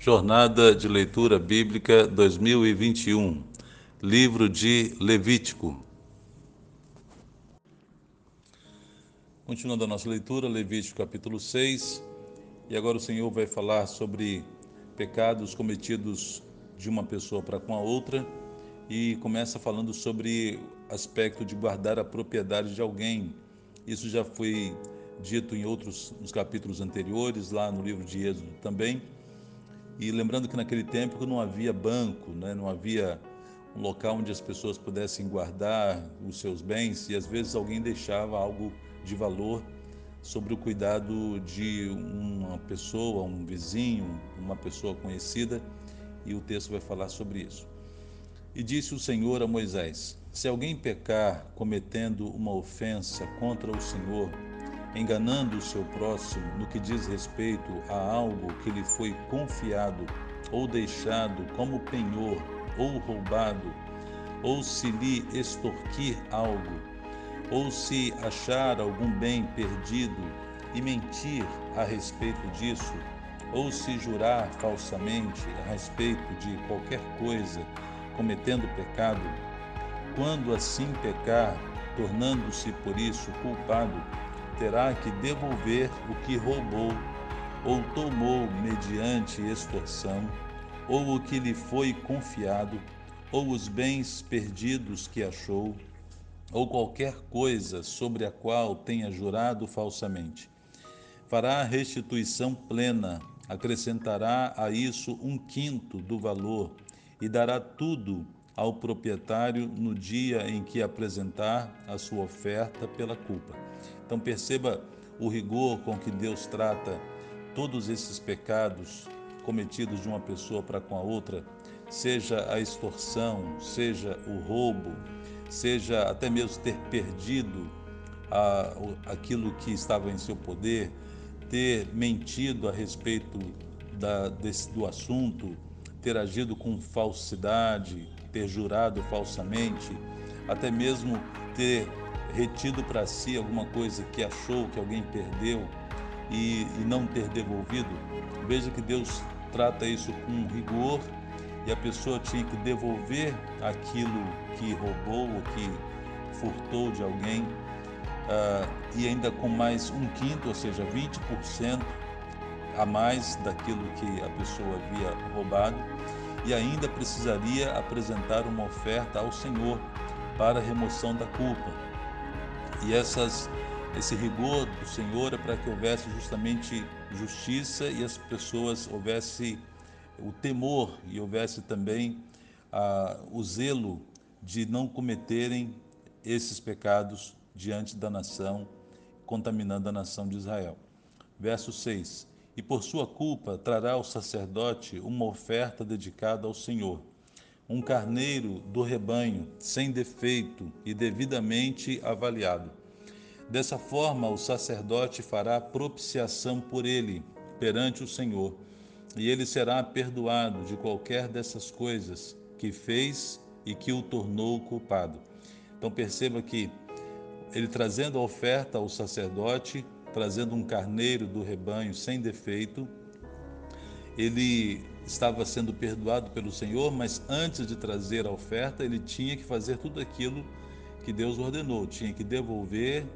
Jornada de Leitura Bíblica 2021, Livro de Levítico. Continuando a nossa leitura, Levítico capítulo 6, e agora o Senhor vai falar sobre pecados cometidos de uma pessoa para com a outra e começa falando sobre aspecto de guardar a propriedade de alguém. Isso já foi dito em outros nos capítulos anteriores, lá no livro de Êxodo também. E lembrando que naquele tempo não havia banco, né? não havia um local onde as pessoas pudessem guardar os seus bens e às vezes alguém deixava algo de valor sobre o cuidado de uma pessoa, um vizinho, uma pessoa conhecida, e o texto vai falar sobre isso. E disse o Senhor a Moisés: Se alguém pecar cometendo uma ofensa contra o Senhor, enganando o seu próximo no que diz respeito a algo que lhe foi confiado ou deixado como penhor ou roubado, ou se lhe extorquir algo, ou se achar algum bem perdido e mentir a respeito disso, ou se jurar falsamente a respeito de qualquer coisa, cometendo pecado, quando assim pecar, tornando-se por isso culpado, terá que devolver o que roubou ou tomou mediante extorsão, ou o que lhe foi confiado, ou os bens perdidos que achou, ou qualquer coisa sobre a qual tenha jurado falsamente. Fará restituição plena, acrescentará a isso um quinto do valor e dará tudo ao proprietário no dia em que apresentar a sua oferta pela culpa. Então perceba o rigor com que Deus trata todos esses pecados cometidos de uma pessoa para com a outra, seja a extorsão, seja o roubo, seja até mesmo ter perdido a, aquilo que estava em seu poder, ter mentido a respeito da, desse, do assunto, ter agido com falsidade, ter jurado falsamente, até mesmo ter retido para si alguma coisa que achou que alguém perdeu e, e, não ter devolvido. Veja que Deus trata isso com rigor e a pessoa tinha que devolver aquilo que roubou ou que furtou de alguém uh, e ainda com mais um quinto, ou seja, 20% a mais daquilo que a pessoa havia roubado e ainda precisaria apresentar uma oferta ao Senhor para remoção da culpa. E essas, esse rigor do Senhor é para que houvesse justamente justiça e as pessoas houvesse o temor e houvesse também ah, o zelo de não cometerem esses pecados diante da nação, contaminando a nação de Israel. Verso 6: E por sua culpa trará o sacerdote uma oferta dedicada ao Senhor, um carneiro do rebanho, sem defeito e devidamente avaliado. Dessa forma, o sacerdote fará propiciação por ele perante o Senhor, e ele será perdoado de qualquer dessas coisas que fez e que o tornou culpado. Então perceba que ele trazendo a oferta ao sacerdote, trazendo um carneiro do rebanho sem defeito, ele estava sendo perdoado pelo Senhor, mas antes de trazer a oferta, ele tinha que fazer tudo aquilo que Deus ordenou, tinha que devolver,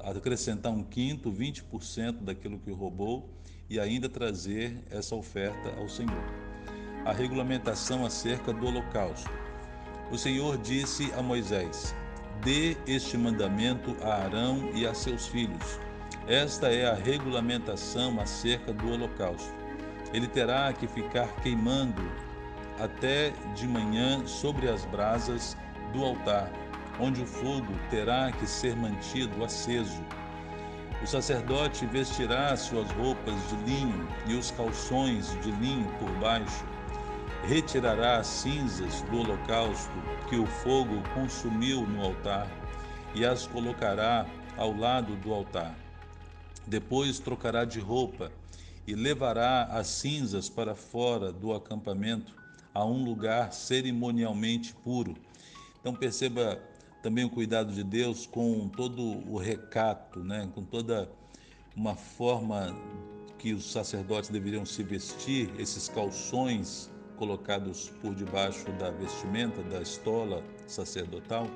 acrescentar um quinto, 20% daquilo que roubou e ainda trazer essa oferta ao Senhor. A regulamentação acerca do holocausto. O Senhor disse a Moisés: Dê este mandamento a Arão e a seus filhos. Esta é a regulamentação acerca do holocausto. Ele terá que ficar queimando até de manhã sobre as brasas do altar, onde o fogo terá que ser mantido aceso. O sacerdote vestirá suas roupas de linho e os calções de linho por baixo retirará as cinzas do holocausto que o fogo consumiu no altar e as colocará ao lado do altar. Depois trocará de roupa e levará as cinzas para fora do acampamento a um lugar cerimonialmente puro. Então perceba também o cuidado de Deus com todo o recato, né? com toda uma forma que os sacerdotes deveriam se vestir, esses calções colocados por debaixo da vestimenta, da estola sacerdotal,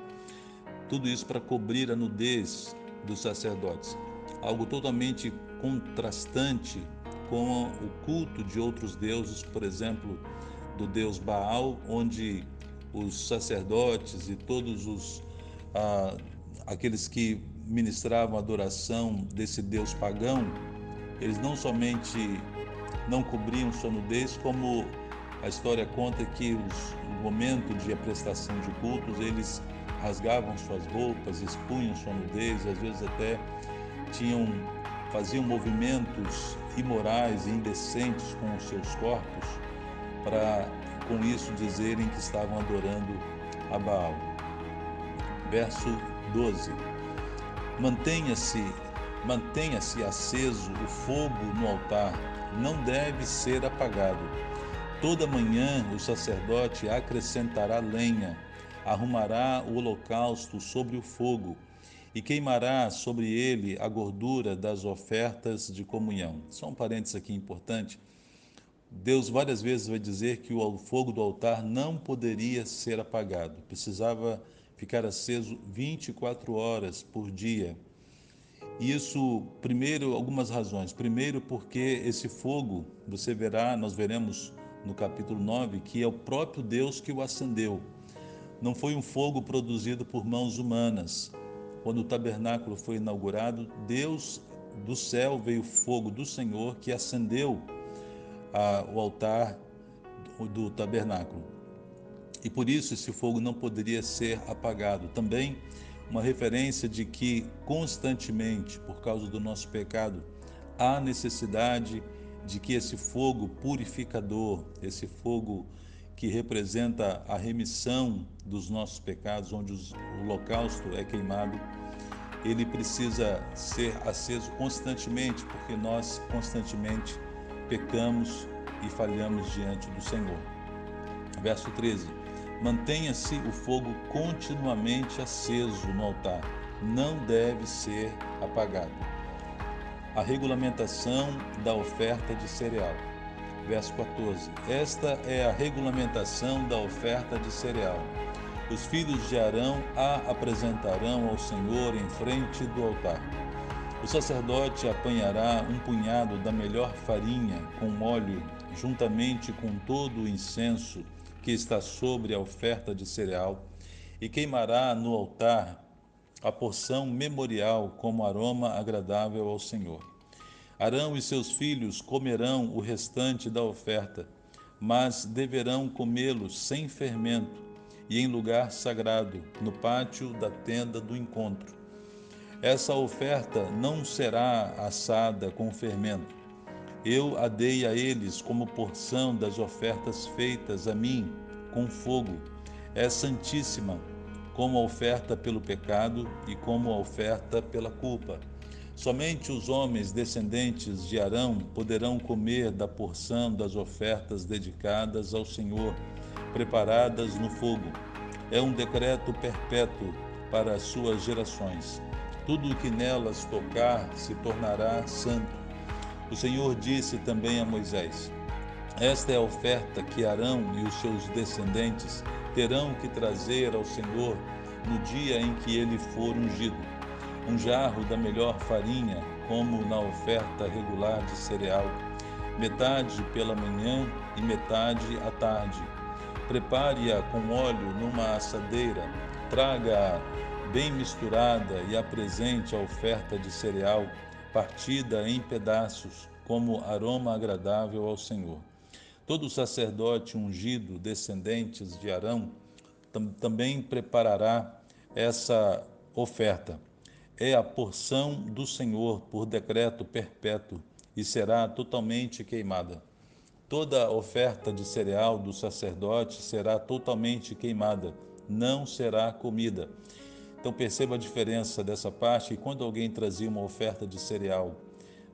tudo isso para cobrir a nudez dos sacerdotes. Algo totalmente contrastante com o culto de outros deuses, por exemplo, do deus Baal, onde os sacerdotes e todos os ah, aqueles que ministravam adoração desse deus pagão, eles não somente não cobriam sua nudez, como a história conta que os, no momento de prestação de cultos, eles rasgavam suas roupas, expunham sua nudez, às vezes até tinham faziam movimentos imorais e indecentes com os seus corpos para com isso dizerem que estavam adorando a Baal. Verso 12. Mantenha-se, mantenha-se aceso o fogo no altar, não deve ser apagado. Toda manhã o sacerdote acrescentará lenha, arrumará o holocausto sobre o fogo e queimará sobre ele a gordura das ofertas de comunhão. Só um parênteses aqui importante. Deus várias vezes vai dizer que o fogo do altar não poderia ser apagado, precisava ficar aceso 24 horas por dia. Isso, primeiro, algumas razões. Primeiro, porque esse fogo, você verá, nós veremos no capítulo 9, que é o próprio Deus que o acendeu. Não foi um fogo produzido por mãos humanas. Quando o tabernáculo foi inaugurado, Deus do céu veio fogo do Senhor que acendeu a, o altar do, do tabernáculo. E por isso esse fogo não poderia ser apagado. Também uma referência de que constantemente, por causa do nosso pecado, há necessidade de que esse fogo purificador, esse fogo que representa a remissão dos nossos pecados, onde o holocausto é queimado, ele precisa ser aceso constantemente, porque nós constantemente pecamos e falhamos diante do Senhor. Verso 13: Mantenha-se o fogo continuamente aceso no altar, não deve ser apagado a regulamentação da oferta de cereal. Verso 14. Esta é a regulamentação da oferta de cereal. Os filhos de Arão a apresentarão ao Senhor em frente do altar. O sacerdote apanhará um punhado da melhor farinha com óleo, juntamente com todo o incenso que está sobre a oferta de cereal, e queimará no altar a porção memorial como aroma agradável ao Senhor. Arão e seus filhos comerão o restante da oferta, mas deverão comê-lo sem fermento e em lugar sagrado, no pátio da tenda do encontro. Essa oferta não será assada com fermento. Eu a dei a eles como porção das ofertas feitas a mim com fogo. É santíssima como oferta pelo pecado e como oferta pela culpa. Somente os homens descendentes de Arão poderão comer da porção das ofertas dedicadas ao Senhor, preparadas no fogo. É um decreto perpétuo para as suas gerações. Tudo o que nelas tocar se tornará santo. O Senhor disse também a Moisés: Esta é a oferta que Arão e os seus descendentes terão que trazer ao Senhor no dia em que ele for ungido. Um jarro da melhor farinha, como na oferta regular de cereal, metade pela manhã e metade à tarde. Prepare-a com óleo numa assadeira, traga-a bem misturada e apresente a oferta de cereal, partida em pedaços, como aroma agradável ao Senhor. Todo sacerdote ungido, descendentes de Arão, tam, também preparará essa oferta. É a porção do Senhor por decreto perpétuo e será totalmente queimada. Toda oferta de cereal do sacerdote será totalmente queimada, não será comida. Então perceba a diferença dessa parte, e quando alguém trazia uma oferta de cereal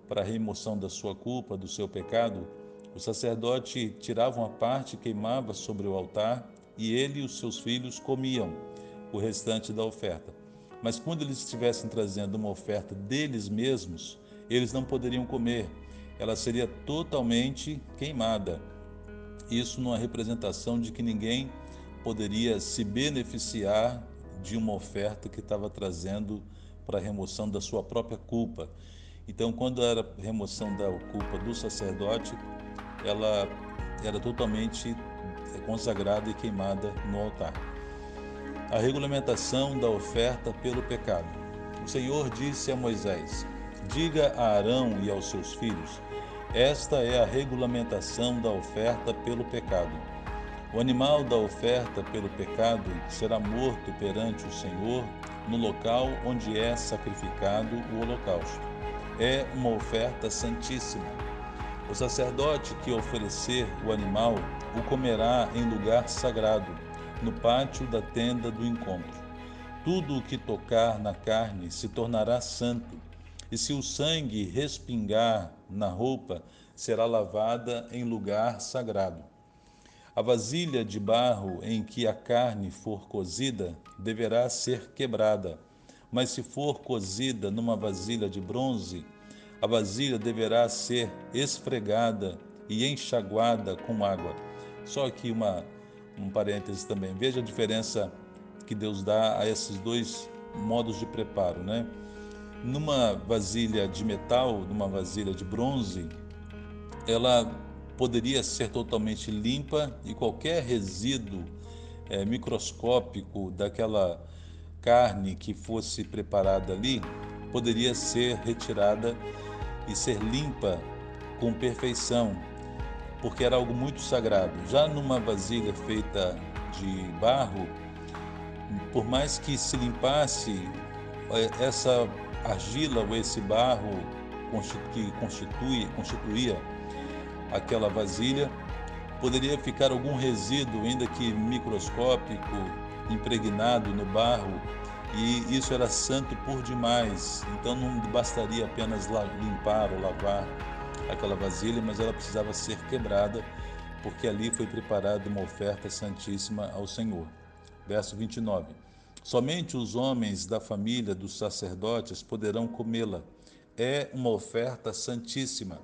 para a remoção da sua culpa, do seu pecado, o sacerdote tirava uma parte, queimava sobre o altar e ele e os seus filhos comiam o restante da oferta. Mas quando eles estivessem trazendo uma oferta deles mesmos, eles não poderiam comer. ela seria totalmente queimada. Isso numa representação de que ninguém poderia se beneficiar de uma oferta que estava trazendo para a remoção da sua própria culpa. Então, quando era remoção da culpa do sacerdote, ela era totalmente consagrada e queimada no altar. A regulamentação da oferta pelo pecado. O Senhor disse a Moisés: Diga a Arão e aos seus filhos: Esta é a regulamentação da oferta pelo pecado. O animal da oferta pelo pecado será morto perante o Senhor no local onde é sacrificado o holocausto. É uma oferta santíssima. O sacerdote que oferecer o animal o comerá em lugar sagrado, no pátio da tenda do encontro. Tudo o que tocar na carne se tornará santo, e se o sangue respingar na roupa, será lavada em lugar sagrado. A vasilha de barro em que a carne for cozida deverá ser quebrada, mas se for cozida numa vasilha de bronze, a vasilha deverá ser esfregada e enxaguada com água. Só aqui uma, um parêntese também. Veja a diferença que Deus dá a esses dois modos de preparo, né? Numa vasilha de metal, numa vasilha de bronze, ela poderia ser totalmente limpa e qualquer resíduo é, microscópico daquela carne que fosse preparada ali poderia ser retirada e ser limpa com perfeição, porque era algo muito sagrado. Já numa vasilha feita de barro, por mais que se limpasse é, essa argila ou esse barro que constitui, constituía aquela vasilha, poderia ficar algum resíduo, ainda que microscópico, impregnado no barro, e isso era santo por demais. Então não bastaria apenas limpar ou lavar aquela vasilha, mas ela precisava ser quebrada, porque ali foi preparada uma oferta santíssima ao Senhor. Verso 29. Somente os homens da família dos sacerdotes poderão comê-la. É uma oferta santíssima.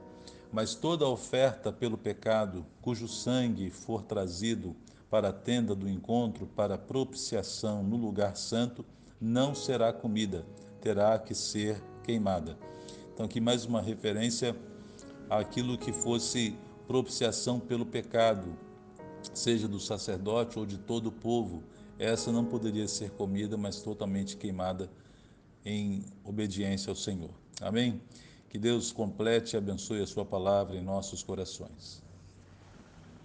Mas toda oferta pelo pecado, cujo sangue for trazido para a tenda do encontro para propiciação no lugar santo, não será comida, terá que ser queimada. Então, aqui mais uma referência àquilo que fosse propiciação pelo pecado, seja do sacerdote ou de todo o povo. Essa não poderia ser comida, mas totalmente queimada em obediência ao Senhor. Amém? Que Deus complete e abençoe a Sua palavra em nossos corações.